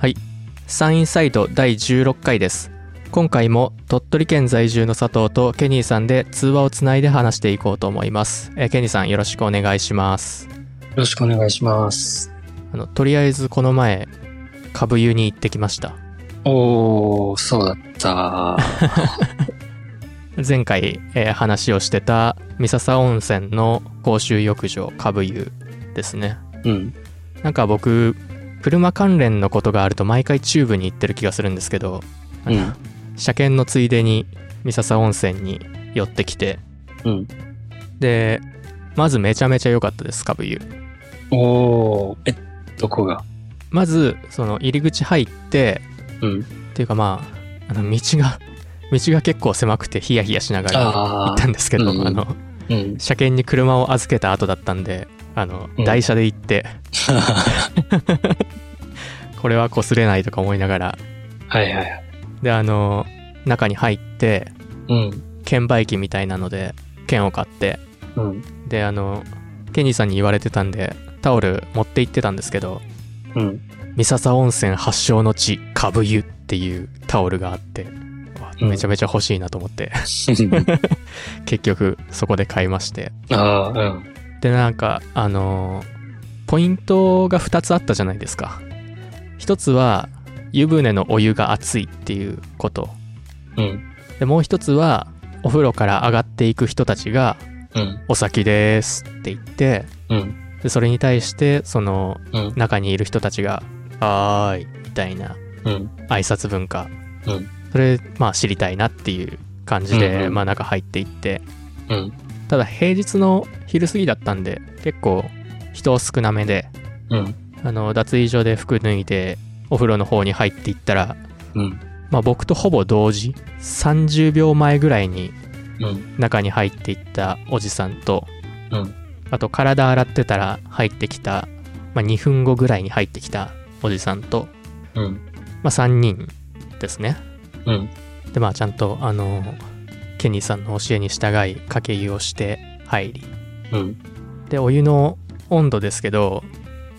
はい。サンインサイド第16回です。今回も鳥取県在住の佐藤とケニーさんで通話をつないで話していこうと思います。えーケニーさんよろしくお願いします。よろしくお願いします。あの、とりあえずこの前、株湯に行ってきました。おー、そうだった。前回、えー話をしてた三笹温泉の公衆浴場株湯ですね。うん。なんか僕、車関連のことがあると毎回チューブに行ってる気がするんですけど、うん。車検のついでに三笹温泉に寄ってきて、うん。で、まずめちゃめちゃ良かったです、株湯。おー、え、どこが？まず、その入り口入って、うん。っていうかまあ、あの道が、道が結構狭くてヒヤヒヤしながら行あったんですけど、うんあの、ー、うん。車検に車を預けた後だったんで、あの、うん台車で行って、これは擦れないとか思いながら、はいはいはい。で、あの、中に入って、うん。券売機みたいなので、券を買って、うん。で、あの、ケニーさんに言われてたんで、タオル持って行ってたんですけど、うん。三笹温泉発祥の地、株湯っていうタオルがあって、めちゃめちゃ欲しいなと思って、結局そこで買いまして。あー、うん。で、なんか、あのーポイントが2つあったじゃないですか。一つは、湯船のお湯が熱いっていうこと。うん。で、もう一つは、お風呂から上がっていく人たちが、うん。お先ですって言って、うん。でそれに対して、その、うん。中にいる人たちが、はーい、みたいなうん。挨拶文化。うん。それ、まあ知りたいなっていう感じで、うんうんまあ中入っていって、うん。ただ平日の昼過ぎだったんで、結構人少なめで、うん。あの、脱衣所で服脱いで、お風呂の方に入っていったら、うん。まあ僕とほぼ同時、30秒前ぐらいにうん。中に入っていったおじさんと、うん。あと体洗ってたら入ってきた、まあ2分後ぐらいに入ってきたおじさんと、うん。まあ3人ですね。うん。でまあちゃんとあのケニーさんの教えに従いかけ湯をして入りうん。でお湯の温度ですけど、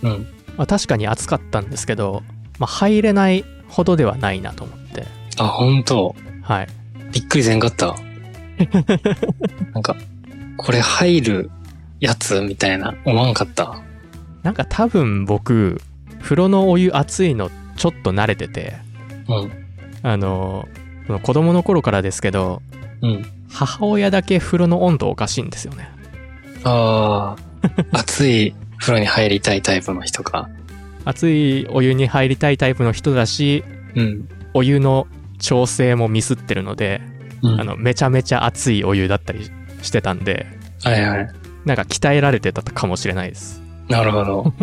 うん。まあ、確かに暑かったんですけど、まあ、入れないほどではないなと思ってあ、ほんと。はいびっくりせんかった。なんか、これ入るやつみたいな、思わんかった。なんか多分僕風呂のお湯熱いのちょっと慣れててうん。あの子供の頃からですけどうん。母親だけ風呂の温度おかしいんですよねああ、暑い風呂に入りたいタイプの人か。熱いお湯に入りたいタイプの人だしうん。お湯の調整もミスってるのでうん。あの、めちゃめちゃ熱いお湯だったりしてたんで、はいはい。なんか鍛えられてたかもしれないです。なるほど。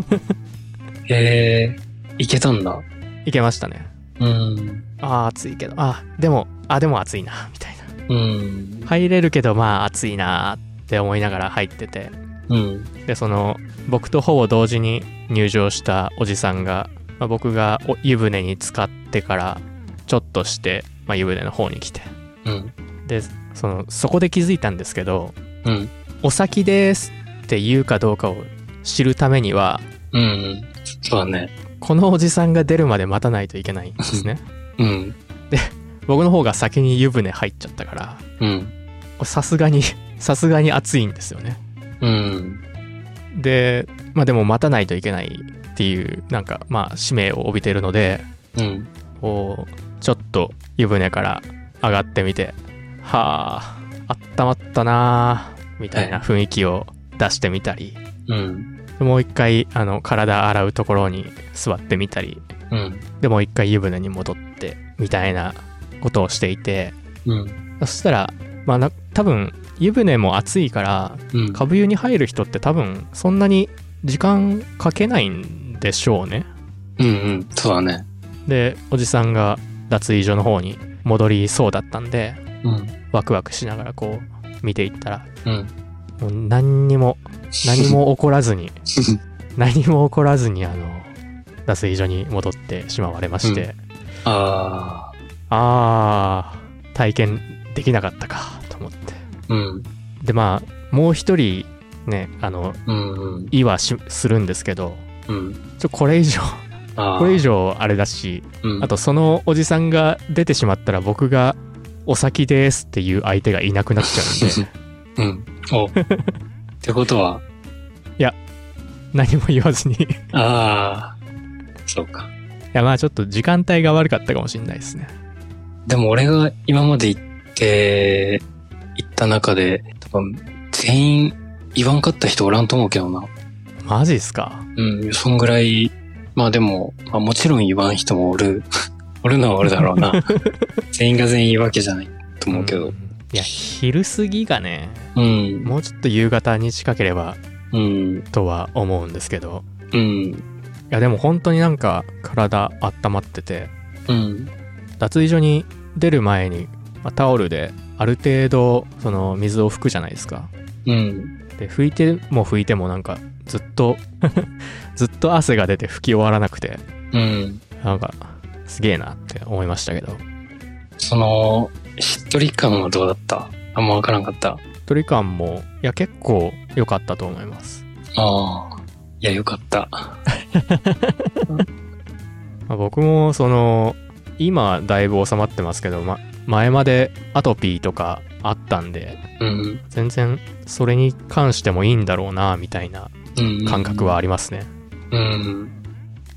へえ、いけたんだ。いけましたね。うん。ああ、暑いけど、あでも、あでも暑いな、みたいな。うん。入れるけど、まあ暑いなって思いながら入ってて。うん。で、その、僕とほぼ同時に入場したおじさんが、まあ、僕がお湯船に浸かってから、ちょっとして、まあ、湯船の方に来て。うん。で、その、そこで気づいたんですけど、うん。お先ですって言うかどうかを知るためには、うん。そうだね。このおじさんが出るまで待たないといけないんですね。うん。僕の方が先に湯船入っちゃったから、うん。さすがに、さすがに暑いんですよね。うん。で、まあでも待たないといけないっていう、なんかまあ使命を帯びてるので、うん。こう、ちょっと湯船から上がってみて、はあ、あったまったなあみたいな雰囲気を出してみたり、うん。もう一回、あの、体洗うところに座ってみたり、うん。でもう一回湯船に戻って、みたいなことをしていて、うん。そしたら、まあな、多分、湯船も暑いから、うん。株湯に入る人って多分、そんなに時間かけないんでしょうね。うん。うん。そうだね。で、おじさんが脱衣所の方に戻りそうだったんで、うん。ワクワクしながらこう、見ていったら、うん。もう何にも、何も起こらずに、何も起こらずに、あの、脱衣所に戻ってしまわれまして、ああー、体験できなかったか、と思って。あ。うん。で、まあ、もう一人、ね、あの、うん。うん。意はしするんですけど、うん。ちょ、これ以上、あこれ以上あれだし、うん、あとそのおじさんが出てしまったら僕がお先ですっていう相手がいなくなっちゃうんで、うん。お。ってことは、何も言わずにいああ、そうか。やまあちょっと時間帯が悪かったかもしれないですね。でも俺が今まで行って、行った中で、多分、全員言わんかった人おらんと思うけどな。マジっすか？うん、そんぐらい、まあでも、まあもちろん言わん人もおる、おるのはおるだろうな。全員が全員言うわけじゃないと思うけど。ん。いや、昼過ぎがね、うん、もうちょっと夕方に近ければうん、とは思うんですけど、うん、いやでも本当になんか体温まってて、うん、脱衣所に出る前に、まあタオルである程度その水を拭くじゃないですか。うん、で、拭いても拭いてもなんかずっと ずっと汗が出て拭き終わらなくて、うん。なんかすげえなって思いましたけど、その、しっとり感はどうだった？あんまわからんかった。距離感も、いや結構良かったと思います。ああ。いや、よかった。まあ、僕もその、今だいぶ収まってますけど、ま、前までアトピーとかあったんで、うん、全然それに関してもいいんだろうな、みたいなうん。感覚はありますね。うん。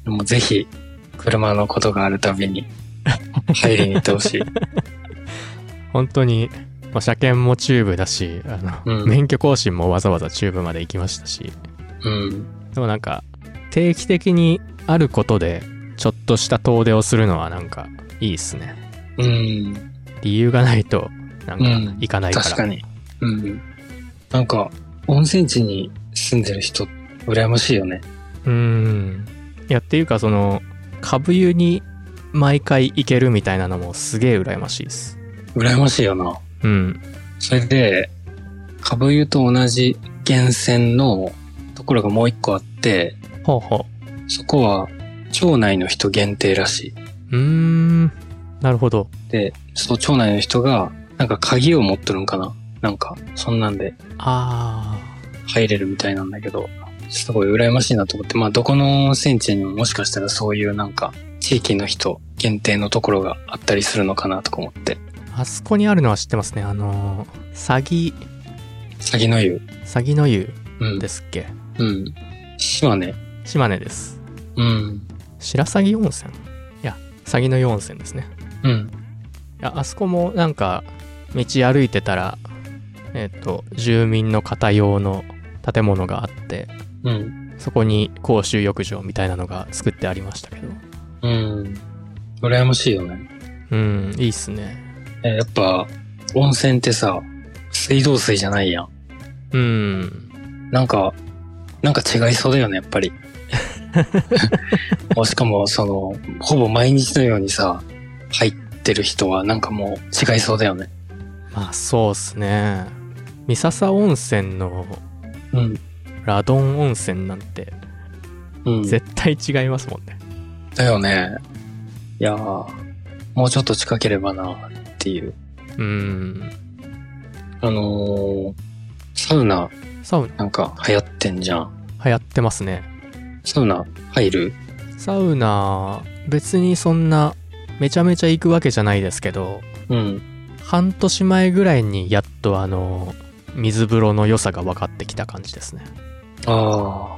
でもぜひ、車のことがあるたびに、入りに行ってほしい。本当に、まあ、車検もチューブだし、あの、うん免許更新もわざわざチューブまで行きましたし、うん。でもなんか、定期的にあることで、ちょっとした遠出をするのはなんか、いいっすね。うん。理由がないと、なんかうん、行かないから。確かに。うん。なんか、温泉地に住んでる人、羨ましいよね。うーん。いや、っていうか、その、株湯に毎回行けるみたいなのもすげえ羨ましいです。羨ましいよな。うん。それで、株湯と同じ源泉のところがもう一個あって、ほうほそこは町内の人限定らしい。う。うーん。なるほど。で、そう町内の人が、なんか鍵を持ってるんかな？なんか、そんなんであ入れるみたいなんだけど、すごい羨ましいなと思って、まあどこの温泉地にももしかしたらそういうなんか、地域の人限定のところがあったりするのかなとか思って。ー。あそこにあるのは知ってますね。あのー、詐欺、詐欺の湯？詐欺の湯うん。ですっけ？うん。島根。島根です。うん。白鷺温泉？いや、詐欺の湯温泉ですね。うん。いや、あそこもなんか、道歩いてたら、えっ、と、住民の方用の建物があって、うん。そこに公衆浴場みたいなのが作ってありましたけど。うん。羨ましいよね。うん、いいっすね。えやっぱ、温泉ってさ、水道水じゃないやん。うん。なんか、なんか違いそうだよね、やっぱり。もうしかも、その、ほぼ毎日のようにさ、入ってる人はなんかもう違いそうだよね。まあ、そうっすね。三笹温泉のうん。ラドン温泉なんてうん。絶対違いますもんね。だよね。いやー、もうちょっと近ければな、っていう。うん。あのー、サウナサウナなんか流行ってんじゃん。流行ってますね。サウナ入る？サウナ、別にそんなめちゃめちゃ行くわけじゃないですけど、うん。半年前ぐらいにやっとあの、水風呂の良さが分かってきた感じですね。ああ。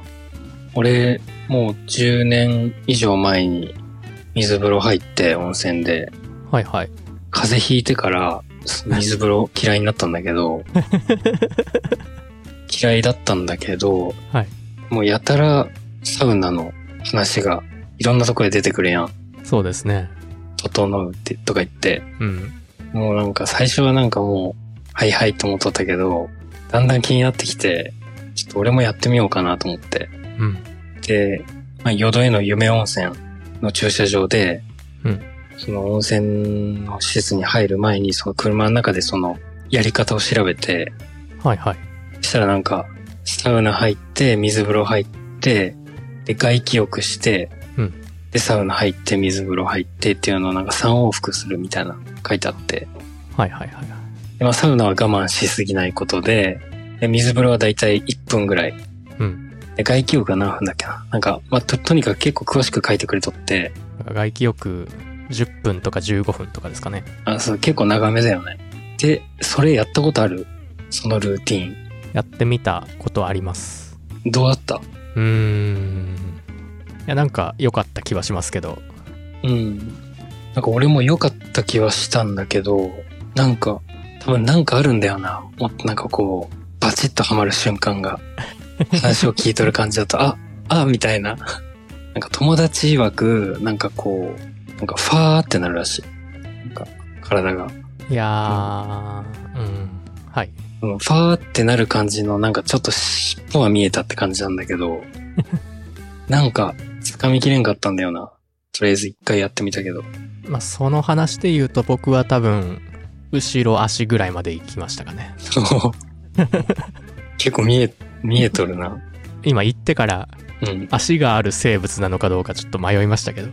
俺、もう10年以上前に水風呂入って温泉で、はいはい。風邪ひいてから水風呂嫌いになったんだけど、嫌いだったんだけど、はいもうやたらサウナの話がいろんなとこで出てくるやん。そうですね。整うってとか言って、うん。もうなんか最初はなんかもう、はいはいと思っとったけど、だんだん気になってきて、ちょっと俺もやってみようかなと思って。うん。で、まあ、淀江の夢温泉の駐車場で、うんその温泉の施設に入る前に、その車の中でそのやり方を調べて、はいはい。そしたらなんか、サウナ入って、水風呂入って、で、外気浴して、うんで、サウナ入って、水風呂入ってっていうのをなんか3往復するみたいな書いてあって、はいはいはい。でまあ、サウナは我慢しすぎないことで、で水風呂はだいたい1分ぐらいうん。で外気浴が何分だっけななんか、まあ、と、とにかく結構詳しく書いてくれとって、外気浴10分とか15分とかですかね。あ、そう、結構長めだよね。で、それやったことある？そのルーティン。やってみたことあります。どうだった？うーん。いや、なんか良かった気はしますけど。うん。なんか俺も良かった気はしたんだけど、なんか、多分なんかあるんだよな。もっとなんかこう、バチッとハマる瞬間が。話を聞いとる感じだと、あ、あ、みたいな。なんか友達曰く、なんかこう、なんかファーってなるらしい。なんか体が。いやー、うん。はい。うんファーってなる感じの、なんかちょっと尻尾は見えたって感じなんだけど、なんか掴みきれんかったんだよな。とりあえず一回やってみたけど。まあ、その話で言うと僕は多分、後ろ足ぐらいまで行きましたかね。結構見え、見えとるな。今行ってからうん。足がある生物なのかどうかちょっと迷いましたけど。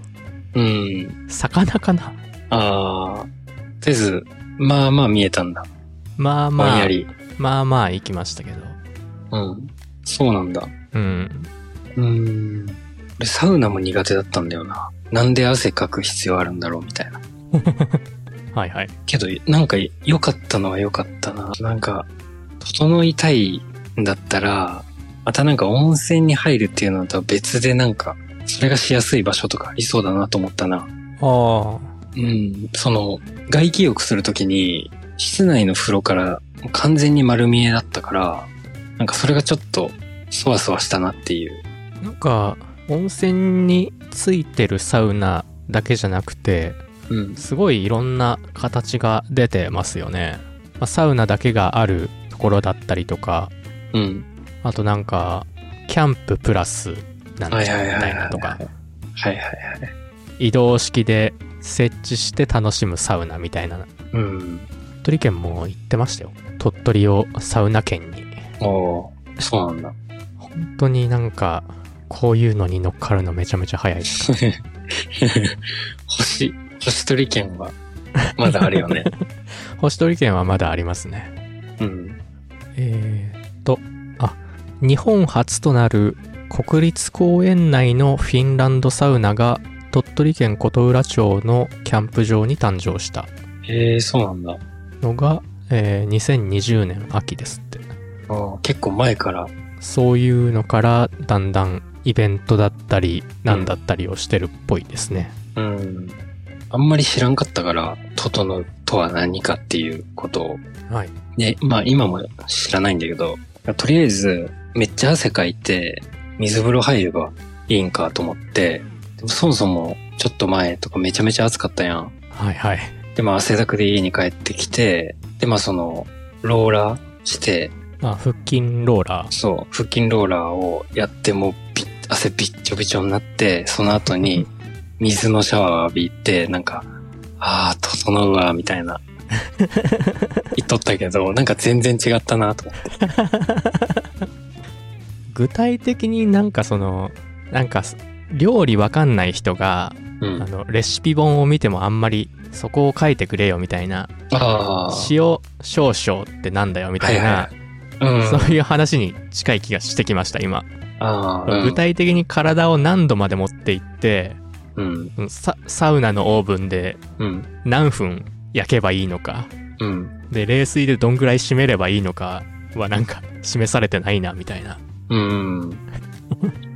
うん。魚かな？あー。とりあえず、まあまあ見えたんだ。まあまあ、ぼんやり。まあまあ行きましたけど。うん。そうなんだ。うん。うーん。俺サウナも苦手だったんだよな。なんで汗かく必要あるんだろうみたいな。はいはい。けど、なんか良かったのは良かったな。なんか、整いたいんだったら、またなんか温泉に入るっていうのとは別でなんか、それがしやすい場所とかありそうだなと思ったな。あうん。その、外気浴するときに、室内の風呂から完全に丸見えだったから、なんかそれがちょっと、そわそわしたなっていう。あ。なんか、温泉についてるサウナだけじゃなくて、うん。すごいいろんな形が出てますよね。まあ、サウナだけがあるところだったりとか、うん。あとなんか、キャンププラスなんみたいなとか、はいはいはい。移動式で設置して楽しむサウナみたいな。うん。鳥取県も行ってましたよ。鳥取をサウナ県に。おーそうなんだ。本当になんか、こういうのに乗っかるのめちゃめちゃ早いです。星、星取り券は、まだあるよね。星取県はまだありますね。うん。えーっと、あ、日本初となる国立公園内のフィンランドサウナが鳥取県琴浦町のキャンプ場に誕生したへえそうなんだ。のが、えー2020年秋ですって。あー結構前から。そういうのからだんだんイベントだったり、なんだったりをしてるっぽいですね。うん。あんまり知らんかったから、整うとは何かっていうことを。はい。で、まあ今も知らないんだけど、とりあえず、めっちゃ汗かいて、水風呂入ればいいんかと思って、そもそもちょっと前とかめちゃめちゃ暑かったやん。はいはい。で、まあ汗だくで家に帰ってきて、で、まあその、ローラーして、まあ、腹筋ローラー。そう、腹筋ローラーをやってもうび汗びっちょびちょになって、その後に水のシャワー浴びて、なんか、ああ、整うわ、みたいな。言っとったけど、なんか全然違ったなと思って。具体的になんかその、なんか、料理わかんない人が、うんあ。の、レシピ本を見てもあんまりそこを書いてくれよみたいな。塩少々ってなんだよみたいな、はいはいうん。そういう話に近い気がしてきました、今。ああ、うん具体的に体を何度まで持っていって、ササウナのオーブンでうん。何分焼けばいいのか、うん。で、冷水でどんぐらい締めればいいのかはなんか示されてないな、みたいな。うん。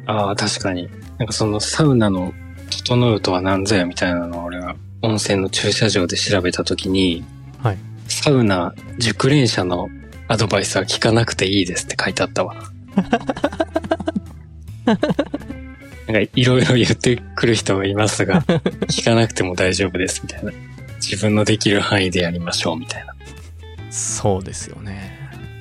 ああ、確かに。なんかそのサウナの整うとは何ぞやみたいなのを俺は温泉の駐車場で調べたときに、はい。サウナ熟練者のアドバイスは聞かなくていいですって書いてあったわ。なんかいろいろ言ってくる人がいますが、聞かなくても大丈夫ですみたいな。自分のできる範囲でやりましょうみたいな。そうですよね。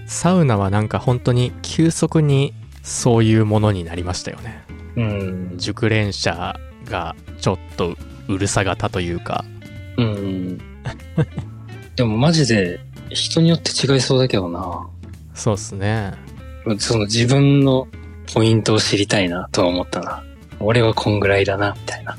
サウナはなんか本当に急速にそういうものになりましたよね。うん。熟練者がちょっとうるさ型というか、うん。でもマジで人によって違いそうだけどな。そうっすね。その自分のポイントを知りたいなとは思ったな。俺はこんぐらいだな、みたいな。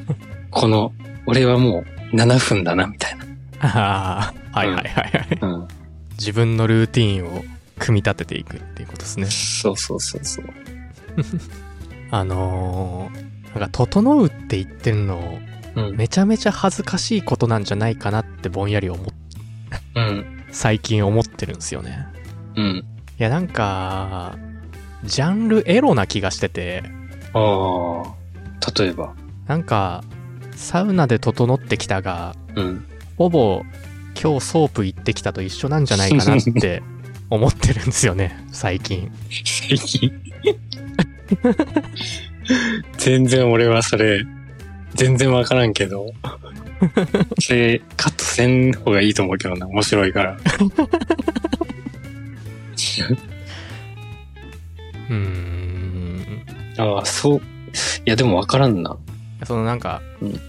この、俺はもう7分だな、みたいああ、はいはいはいはい。な。うん。自分のルーティンを組み立てていくっていうことですね。そうそうそうそう。あのー、なんか、整うって言ってるの、うん。めちゃめちゃ恥ずかしいことなんじゃないかなってぼんやり思っ、うん。最近思ってるんですよね。うん。いや、なんか、ジャンルエロな気がしてて、ああ。例えば。なんか、サウナで整ってきたが、うん。ほぼ今日ソープ行ってきたと一緒なんじゃないかなって 思ってるんですよね、最近。最近。全然俺はそれ、全然わからんけど。それ、カットせん方がいいと思うけどな。面白いから。うーん。ああ、そう。いや、でもわからんな。そのなんか、うん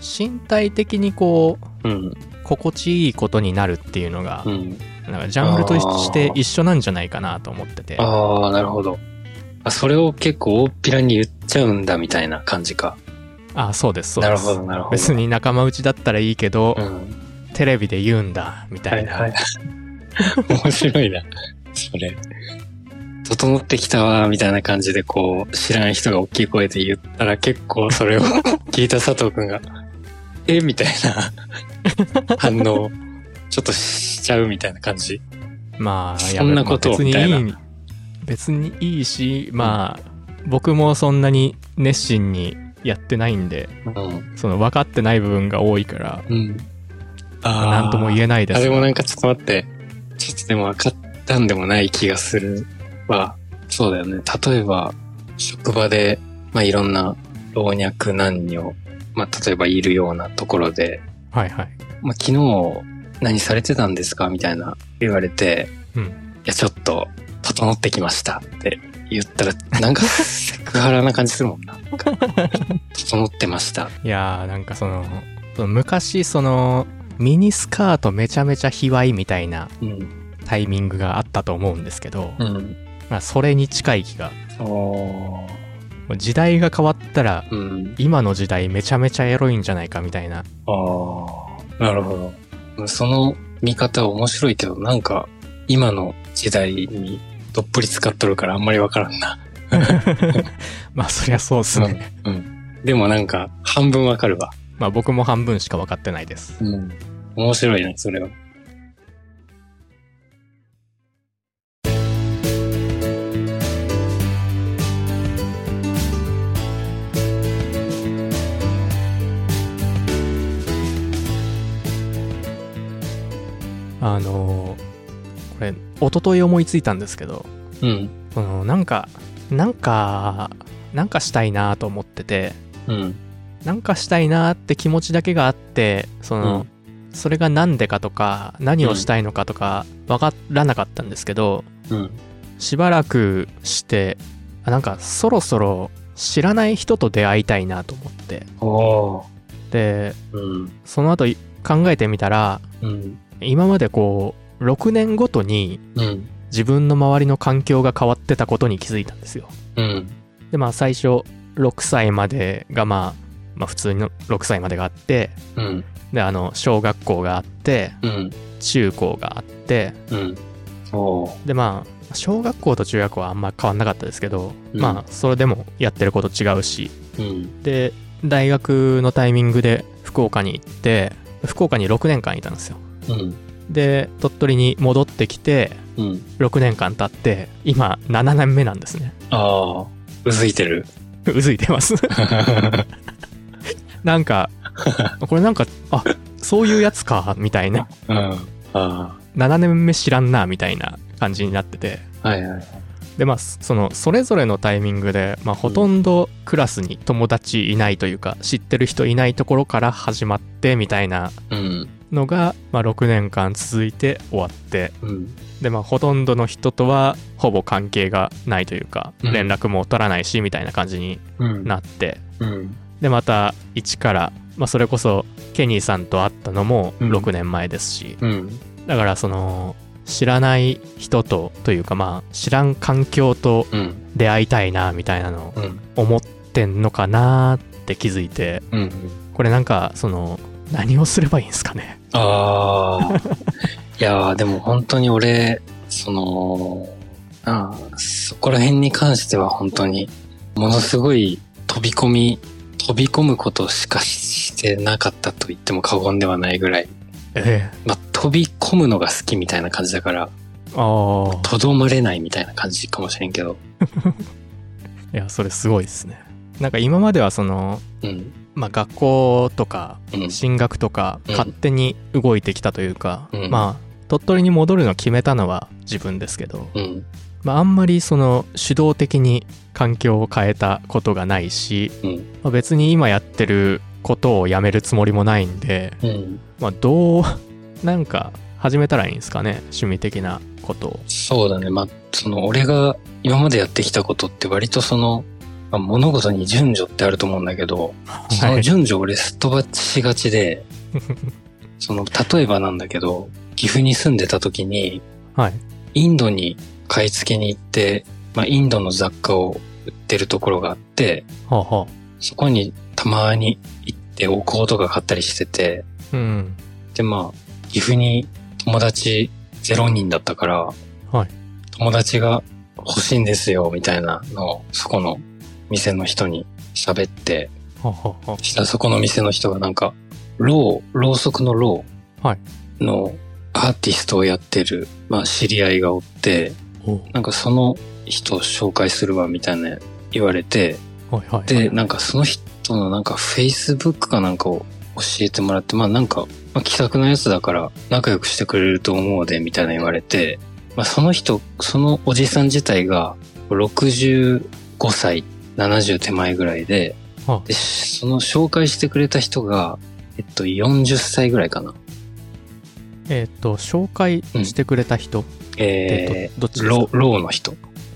身体的にこう、うん。心地いいことになるっていうのがう、ん。なんかジャンルとして一緒なんじゃないかなと思ってて。ああ、なるほど。あ、それを結構大っぴらに言っちゃうんだみたいな感じか。あ、そうです、そうです。なるほど、なるほど。別。に仲間内だったらいいけど、うん。テレビで言うんだ、みたな。はいいはい。面白いな。それ。整ってきたわ、みたいな感じでこう、知らん人が大きい声で言ったら結構それを 聞いた佐藤くんが、えみたいな 反応、ちょっとしちゃうみたいな感じ。まあ、そんなことみたいないい、別にいいし、まあ、僕もそんなに熱心にやってないんで、うん。その分かってない部分が多いから、うん。なんとも言えないですあ、でがもなんかちょっと待って。ちょっとでも分かったんでもない気がするわ。そうだよね。例えば、職場で、まあ、いろんな老若男女、まあ、例えばいるようなところで、はいはい。まあ、昨日何されてたんですかみたいな言われて、うんいや、ちょっと、整ってきましたって言ったら、なんか、セクハラな感じするもんな。なんか整ってました。いやー、なんかその、その昔、その、ミニスカートめちゃめちゃ卑猥みたいなうん。タイミングがあったと思うんですけど、うん。まあ、それに近い気が。お時代が変わったら、うん。今の時代めちゃめちゃエロいんじゃないかみたいな。ああ、なるほど。その見方面白いけど、なんか、今の時代にどっぷり使っとるからあんまりわからんな。まあ、そりゃそうっすね。うん。でもなんか、半分わかるわ。まあ、僕も半分しか分かってないです。うん。面白いね、それは。あのー一昨日思いついたんですけど、うん。その、なんか、なんか、なんかしたいなと思ってて、うん。なんかしたいなって気持ちだけがあって、その、それが何でかとか、何をしたいのかとか、わからなかったんですけど、うん。しばらくして、あなんかそろそろ知らない人と出会いたいなと思って。で、うん。その後い考えてみたら、うん。今までこう、6年ごとにうん。自分の周りの環境が変わってたことに気づいたんですよ。うん。で、まあ最初、6歳までがまあ、まあ普通の6歳までがあって、うん。で、あの、小学校があって、うん。中高があって。でまあ、小学校と中学校はあんま変わんなかったですけど、うんまあ、それでもやってること違うし、うん。で、大学のタイミングで福岡に行って、福岡に6年間いたんですよ。うん。で、鳥取に戻ってきて、うん。6年間経って、今7年目なんですね。ああ、うずいてる。うずいてます。なんか、これなんか、あ、そういうやつか、みたいな。うん。あ7年目知らんな、みたいな感じになってて。あ。はいはい。で、まあ、その、それぞれのタイミングで、まあ、ほとんどクラスに友達いないというか、知ってる人いないところから始まって、みたいなうん。のが、まあ、6年間続いて終わって、うん。で、まあ、ほとんどの人とは、ほぼ関係がないというか、うん連絡も取らないし、みたいな感じにうん。なって、うん。で、また、一から、まあ、それこそ、ケニーさんと会ったのもうん6年前ですし、うん。だから、その、知らない人と、というか、まあ、知らん環境とうん。出会いたいな、みたいなのをうん。思ってんのかなって気づいて、うん。これなんか、その、何をすればいいんですかね？ああ。いやーでも本当に俺、その、あーそこら辺に関しては本当に、ものすごい飛び込み、飛び込むことしかしてなかったと言っても過言ではないぐらい、えまあ、飛び込むのが好きみたいな感じだから、えああ。とどまれないみたいな感じかもしれんけど。いや、それすごいですね。なんか今まではその、うん。まあ学校とかうん。進学とかうん勝手に動いてきたというか、うんまあ鳥取に戻るの決めたのは自分ですけど、うん。まああんまりその主導的に環境を変えたことがないし、うん。まあ、別に今やってることをやめるつもりもないんで、うん。まあどう、なんか始めたらいいんですかね趣味的なことを。そうだね。まあ、その、俺が今までやってきたことって割とその、まあ、物事に順序ってあると思うんだけど、その順序を俺すっ飛ばしがちで、その、例えばなんだけど、岐阜に住んでた時に、はい。インドに買い付けに行って、まあ、インドの雑貨を売ってるところがあって、はあはそこにたまに行ってお香とか買ったりしてて、あ。うん。で、まあ、岐阜に友達0人だったから、はい友達が欲しいんですよ、みたいなのを、そこの店の人に喋って、したらそこの店の人がなんか、ろう、ろうそくのろはうのアーティストをやってる、まあ知り合いがおって、なんかその人を紹介するわ、みたいな言われて。で、なんかその人のなんか Facebook かなんかを教えてもらって、まあなんか、まあ、気さくなやつだから仲良くしてくれると思うで、みたいな言われて、まあその人、そのおじさん自体が65歳、70手前ぐらいで、はで、その紹介してくれた人が、えっと、40歳ぐらいかな。えっ、と、紹介してくれた人、えー、どどっちロー、ローの人。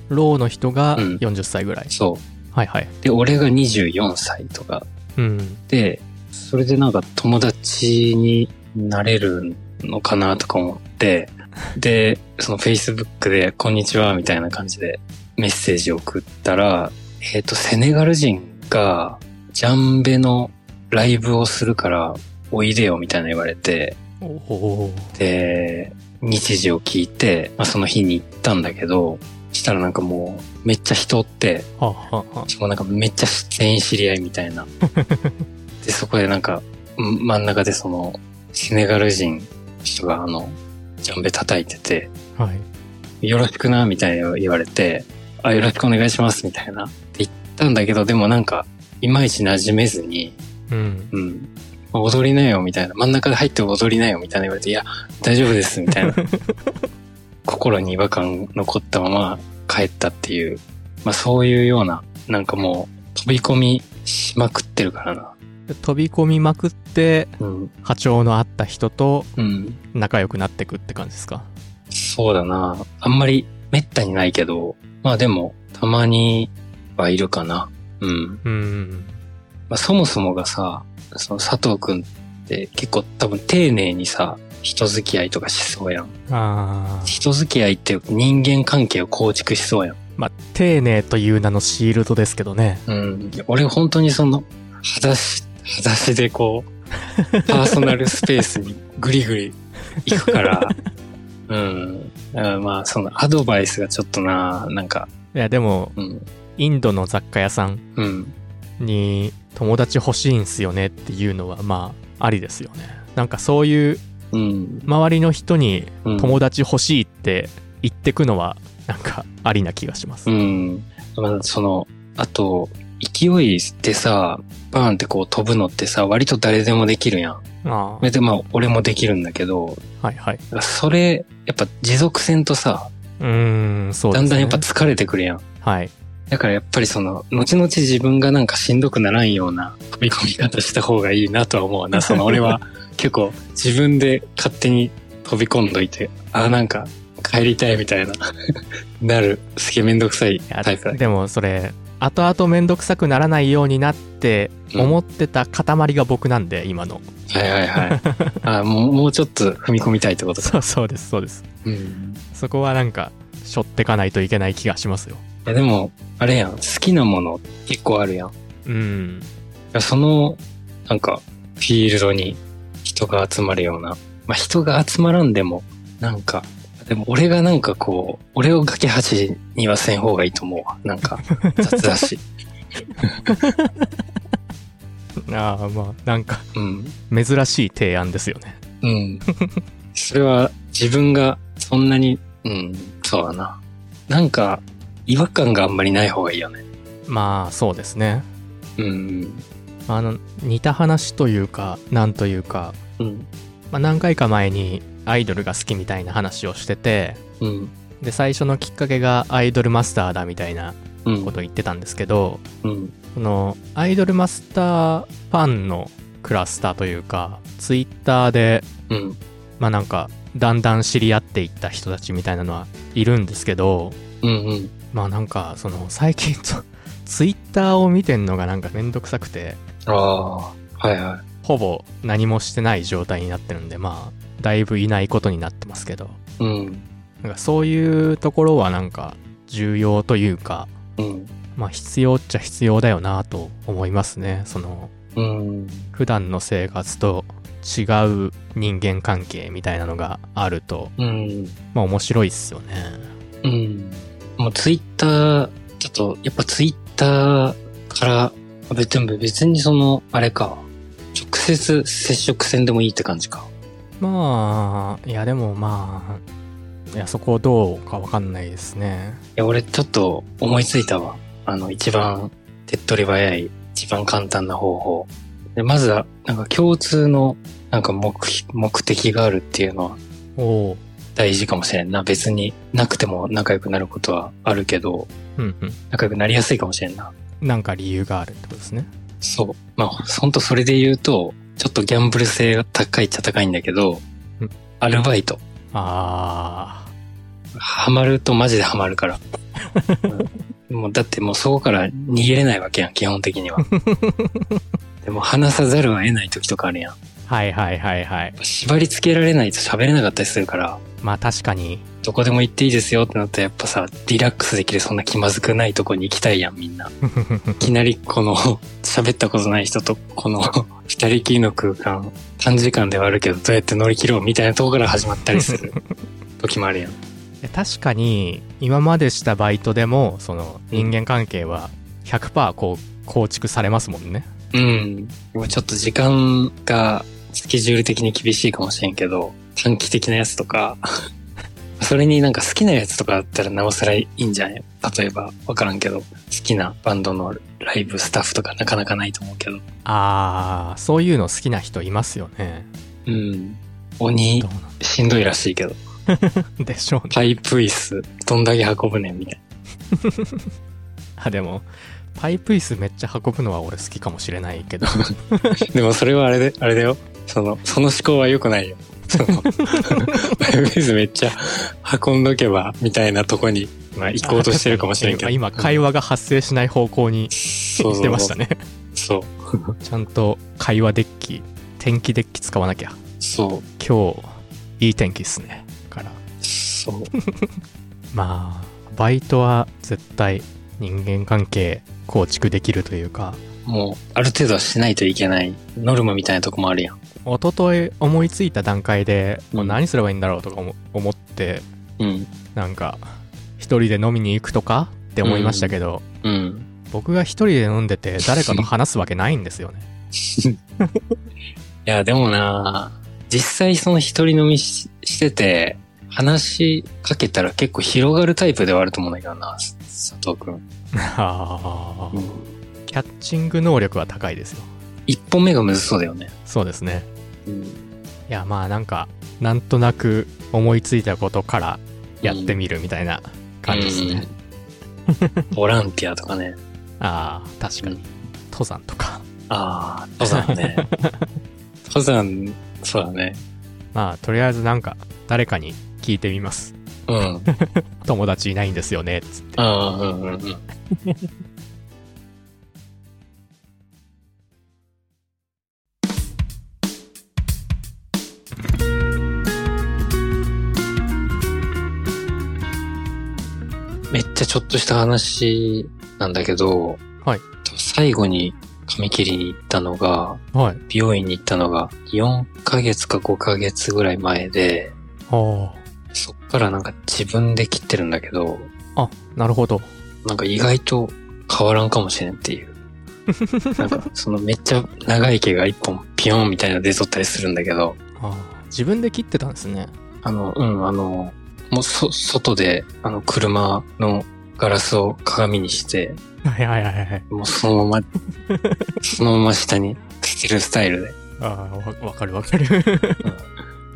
ローの人がうん40歳ぐらい。そはいはい。う。で、俺が24歳とかうん。で、それでなんか友達になれるのかなとか思って、で、その Facebook で、こんにちは、みたいな感じでメッセージを送ったら、えっ、と、セネガル人が、ジャンベのライブをするから、おいでよ、みたいな言われて、で、日時を聞いて、まあ、その日に行ったんだけど、したらなんかもう、めっちゃ人おって、はあ、はしかもなんかめっちゃ全員知り合いみたいな。で、そこでなんか、ん真ん中でその、セネガル人の人があの、ジャンベ叩いてて、はい。よろしくな、みたいな言われて、あ、よろしくお願いします、みたいな。ったんだけど、でもなんか、いまいち馴染めずに、うん。うん。踊りなよ、みたいな。真ん中で入って踊りなよ、みたいな言われて、いや、大丈夫です、みたいな。心に違和感残ったまま帰ったっていう、まあそういうような、なんかもう、飛び込みしまくってるからな。飛び込みまくって、うん。波長の合った人とうん。仲良くなってくって感じですか？そうだな。あんまり滅多にないけど、まあでも、たまにはいるかな。うん。うん。まあそもそもがさ、その佐藤くんって結構多分丁寧にさ、人付き合いとかしそうやん。ああ。人付き合いって人間関係を構築しそうやん。まあ、丁寧という名のシールドですけどね。うん。俺本当にその、裸足、裸足でこう、パーソナルスペースにグリグリ行くから、うん。だからまあ、そのアドバイスがちょっとな、なんか、いや、でも、うん。インドの雑貨屋さんうん。に友達欲しいんすよねっていうのは、まあ、ありですよね。なんかそういううん。周りの人にうん。友達欲しいって言ってくのは、なんかありな気がします。うん。まあ、その、あと、勢いでさ、バーンってこう飛ぶのってさ、割と誰でもできるやん。あそれでまあ、俺もできるんだけど、あ、はいはい。それ、やっぱ持続せんとさ、うーん、そうね。だんだんやっぱ疲れてくるやん。はい。だからやっぱりその、後々自分がなんかしんどくならんような飛び込み方した方がいいなとは思うな。その俺は結構自分で勝手に飛び込んどいて、あ、なんか帰りたいみたいな、なる、すげえめんどくさいタイプでもそれ、後々めんどくさくならないようになって思ってた塊が僕なんで、今の。はいはいはい。あ、もう、もうちょっと踏み込みたいってことか。そうそうです、そうです。うん。そこはなんか、背負ってかないといけない気がしますよ。いやでも、あれやん、好きなもの結構あるやん。いうん。やその、なんか、フィールドに人が集まるような。まあ、人が集まらんでも、なんか、でも俺がなんかこう、俺を架け橋にはせん方がいいと思うわ。なんか、雑だし。ああ、まあ、なんか、うん。珍しい提案ですよね。うん。それは自分がそんなに、うん、そうだな。なんか、違和感があんまりない方がいいよね。まあ、そうですね。うん。あの、似た話というか、なんというか、うん。まあ、何回か前にアイドルが好きみたいな話をしてて、うん。で、最初のきっかけがアイドルマスターだみたいなうんことを言ってたんですけど、うん。その、アイドルマスターファンのクラスターというか、ツイッターで、うん。まあなんか、だんだん知り合っていった人たちみたいなのはいるんですけど、うん。うん。まあなんか、その、最近ツ、ツイッターを見てんのがなんかめんどくさくて、ああ、はいはほぼ何もしてない状態になってるんで、まあ、だいぶいないことになってますけど、い。うん。なんかそういうところはなんか重要というか、うん。まあ必要っちゃ必要だよなと思いますね。その、うん。普段の生活と違う人間関係みたいなのがあると、うん。まあ面白いっすよね。うん。もうツイッター、ちょっと、やっぱツイッターから、別に、別にその、あれか、直接接触せんでもいいって感じか。まあ、いやでもまあ、いやそこどうかわかんないですね。いや、俺ちょっと思いついたわ。あの、一番手っ取り早い、一番簡単な方法。で、まずは、なんか共通の、なんか目、目的があるっていうのはおお大事かもしれんな。別になくても仲良くなることはあるけど、うんうん。仲良くなりやすいかもしれんな。なんか理由があるってことですね。そう。まあ、ほんとそれで言うと、ちょっとギャンブル性が高いっちゃ高いんだけどうん、アルバイト。あハマるとマジでハマるから。うんもうだってもうそこから逃げれないわけやん、基本的には。でも話さざるを得ない時とかあるやん。あ、はいはいはいはい。縛り付けられないと喋れなかったりするから、まあ確かに、どこでも行っていいですよってなったらやっぱさ、リラックスできるそんな気まずくないとこに行きたいやん、みんな。いきなりこの、喋ったことない人とこの二人きりの空間、短時間ではあるけどどうやって乗り切ろうみたいなとこから始まったりする 時もあるやん。で確かに今までしたバイトでもその人間関係は100%こう構築されますもんねうん。でもちょっと時間がスケジュール的に厳しいかもしれんけど、短期的なやつとか、それになんか好きなやつとかだったらなおさらいいんじゃない？例えばわからんけど、好きなバンドのライブスタッフとかなかなかないと思うけど。ああそういうの好きな人いますよねうん。鬼しんどいらしいけど。でしょうねパイプ椅子、どんだけ運ぶねんみたい あでもパイプ椅子めっちゃ運ぶのは俺好きかもしれないけどな。でもそれはあれで、あれだよ。その、その思考は良くないよ。その、パイプ椅子めっちゃ運んどけば、みたいなとこに、まあ行こうとしてるかもしれんけど。今会話が発生しない方向にそうしてましたねそう。ちゃんと会話デッキ天気デッキ使わなきゃそう。今日いい天気っすねからそう。まあバイトは絶対人間関係構築できるというかもう、ある程度はしないといけないノルマみたいなとこもあるやん。一昨日思いついた段階でもううん何すればいいんだろうとか思思ってうん。なんか一人で飲みに行くとかって思いましたけど、うん。僕が一人で飲んでて誰かと話すわけないんですよねいや、でもな実際その一人飲みししてて、話しかけたら結構広がるタイプではあると思うんだけどな、佐藤くん。あーうんキャッチング能力は高いですよ一本目がむずそうだよね。そうですねうん。いやまあなんかなんとなく思いついたことからやってみるみたいな感じですね、うん。ボランティアとかね。ああ確かに、うん登山とかああ、登山ね。登山、そうだね。まあとりあえずなんか誰かに聞いてみますうん。友達いないんですよね。つって。めっちゃちょっとした話なん。だけど、はい。最後に髪切りに行ったのが、はい美容院に行ったのが4ヶ月か5ヶ月ぐらい前で、あそっからなんか自分で切ってるんだけど、あ、なるほど。なんか意外と変わらんかもしれんっていう。なんかそのめっちゃ長い毛が一本ピヨーンみたいなの出とったりするんだけど、あ自分で切ってたんですね。あの、うん、あの、もうそ、外で、あの、車のガラスを鏡にして、はいはいはいはい。もうそのまま、そのまま下に捨てるスタイルで。ああ、わわかるわかる。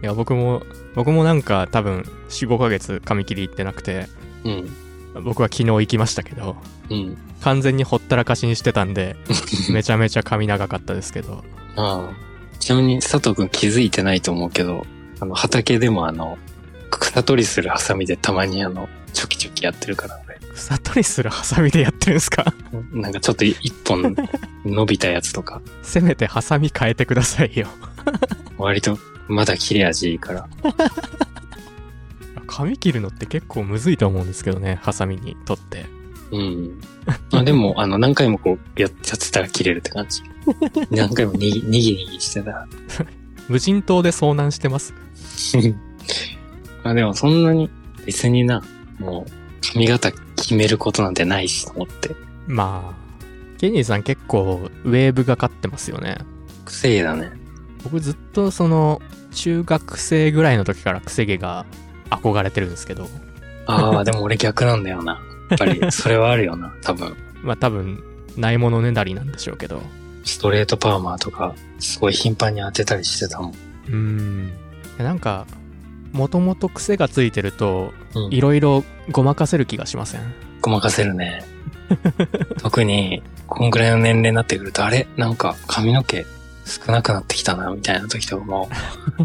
いや、僕も、僕もなんか多分、4、5ヶ月髪切り行ってなくて、うん。僕は昨日行きましたけど、うん。完全にほったらかしにしてたんで、めちゃめちゃ髪長かったですけど。ああ。ちなみに佐藤くん気づいてないと思うけど、あの、畑でもあの、草取りするハサミでたまにあの、チョキチョキやってるからね。草取りするハサミでやってるんすか？なんかちょっと一本伸びたやつとか、せめてハサミ変えてくださいよ。割とまだ切れ味いいから。髪切るのって結構むずいと思うんですけどね、ハサミにとって。うん。あでも、あの、何回もこう、やっちゃってたら切れるって感じ。何回もにぎにぎにぎしてたら。無人島で遭難してます？あでもそんなに、別にな、もう、髪型決めることなんてないしと思って。まあ、ケニーさん結構ウェーブがかってますよね。癖だね。僕ずっとその、中学生ぐらいの時から癖毛が憧れてるんですけど、ああ、でも俺逆なんだよな。やっぱり、それはあるよな、多分。まあ多分、ないものねだりなんでしょうけど。ストレートパーマーとか、すごい頻繁に当てたりしてたもん。うーん。なんか、もともと癖がついてると、うんいろいろごまかせる気がしません？ごまかせるね。特に、こんぐらいの年齢になってくると、あれ？なんか髪の毛少なくなってきたな、みたいな時とかも、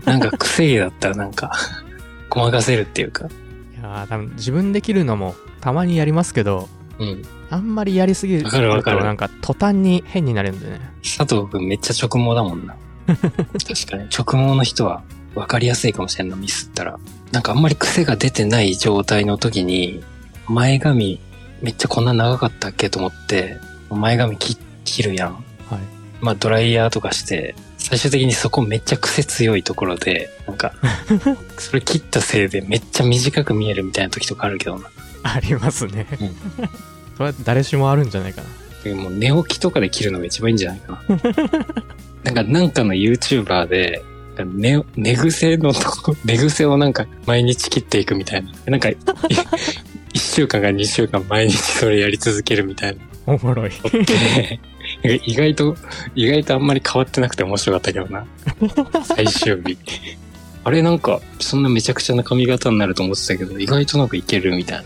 なんか癖毛だったらなんか、ごまかせるっていうか。いやー多分自分で切るのもたまにやりますけど、うん。あんまりやりすぎるわかるわかるとなんか途端に変になれるんでね。佐藤くんめっちゃ直毛だもんな。確かに。直毛の人は分かりやすいかもしれんの、ミスったら。なんかあんまり癖が出てない状態の時に、前髪めっちゃこんな長かったっけと思って、前髪切切るやん。はい。まあドライヤーとかして、最終的にそこめっちゃ癖強いところで、なんか、それ切ったせいでめっちゃ短く見えるみたいな時とかあるけどな。ありますね。うんそれは誰しもあるんじゃないかな。でもう寝起きとかで切るのが一番いいんじゃないかな。なんか、なんかの YouTuber で、寝、寝癖のとこ、寝癖をなんか毎日切っていくみたいな。なんか、い一週間か二週間毎日それやり続けるみたいな。おもろい。で意外と、意外とあんまり変わってなくて面白かったけどな。最終日。あれなんか、そんなめちゃくちゃな髪型になると思ってたけど、意外となんかいけるみたいな。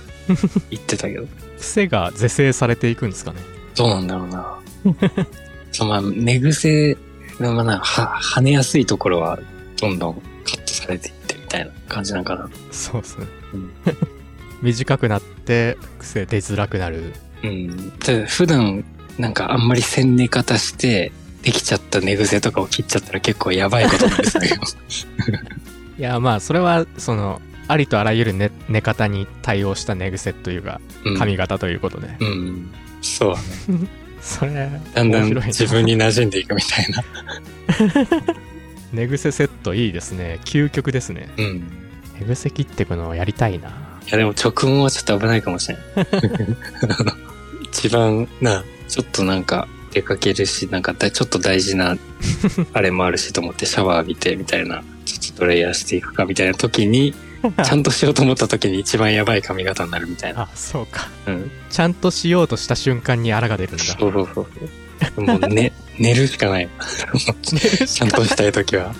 言ってたけど。癖が是正されていくんですかね。どうなんだろうな。そう、まあ、寝癖の、まあな、は、跳ねやすいところは、どんどんカットされていってみたいな感じなんかな。そうですね。うん 短くなって癖出づらくなる。うん。普段、なんかあんまりせん寝方して、できちゃった寝癖とかを切っちゃったら結構やばいことになるさよ。いや、まあ、それは、その、ありとあらゆる寝寝方に対応した寝癖というか、うん髪型ということで。うん。そうだね。それ、だんだん自分に馴染んでいくみたいな。寝癖セットいいですね。究極ですね。うん。寝癖切ってくのをやりたいな。いやでも直毛はちょっと危ないかもしれん。あの一番な、ちょっとなんか出かけるし、なんかだちょっと大事な あれもあるしと思ってシャワー浴びてみたいな、ちょっとドライヤーしていくかみたいな時に、ちゃんとしようと思った時に一番やばい髪型になるみたいな。あ、そうか。うん。ちゃんとしようとした瞬間にあらが出るんだ。そうそうそう。もう寝、寝るしかない。ちゃんとしたい時は。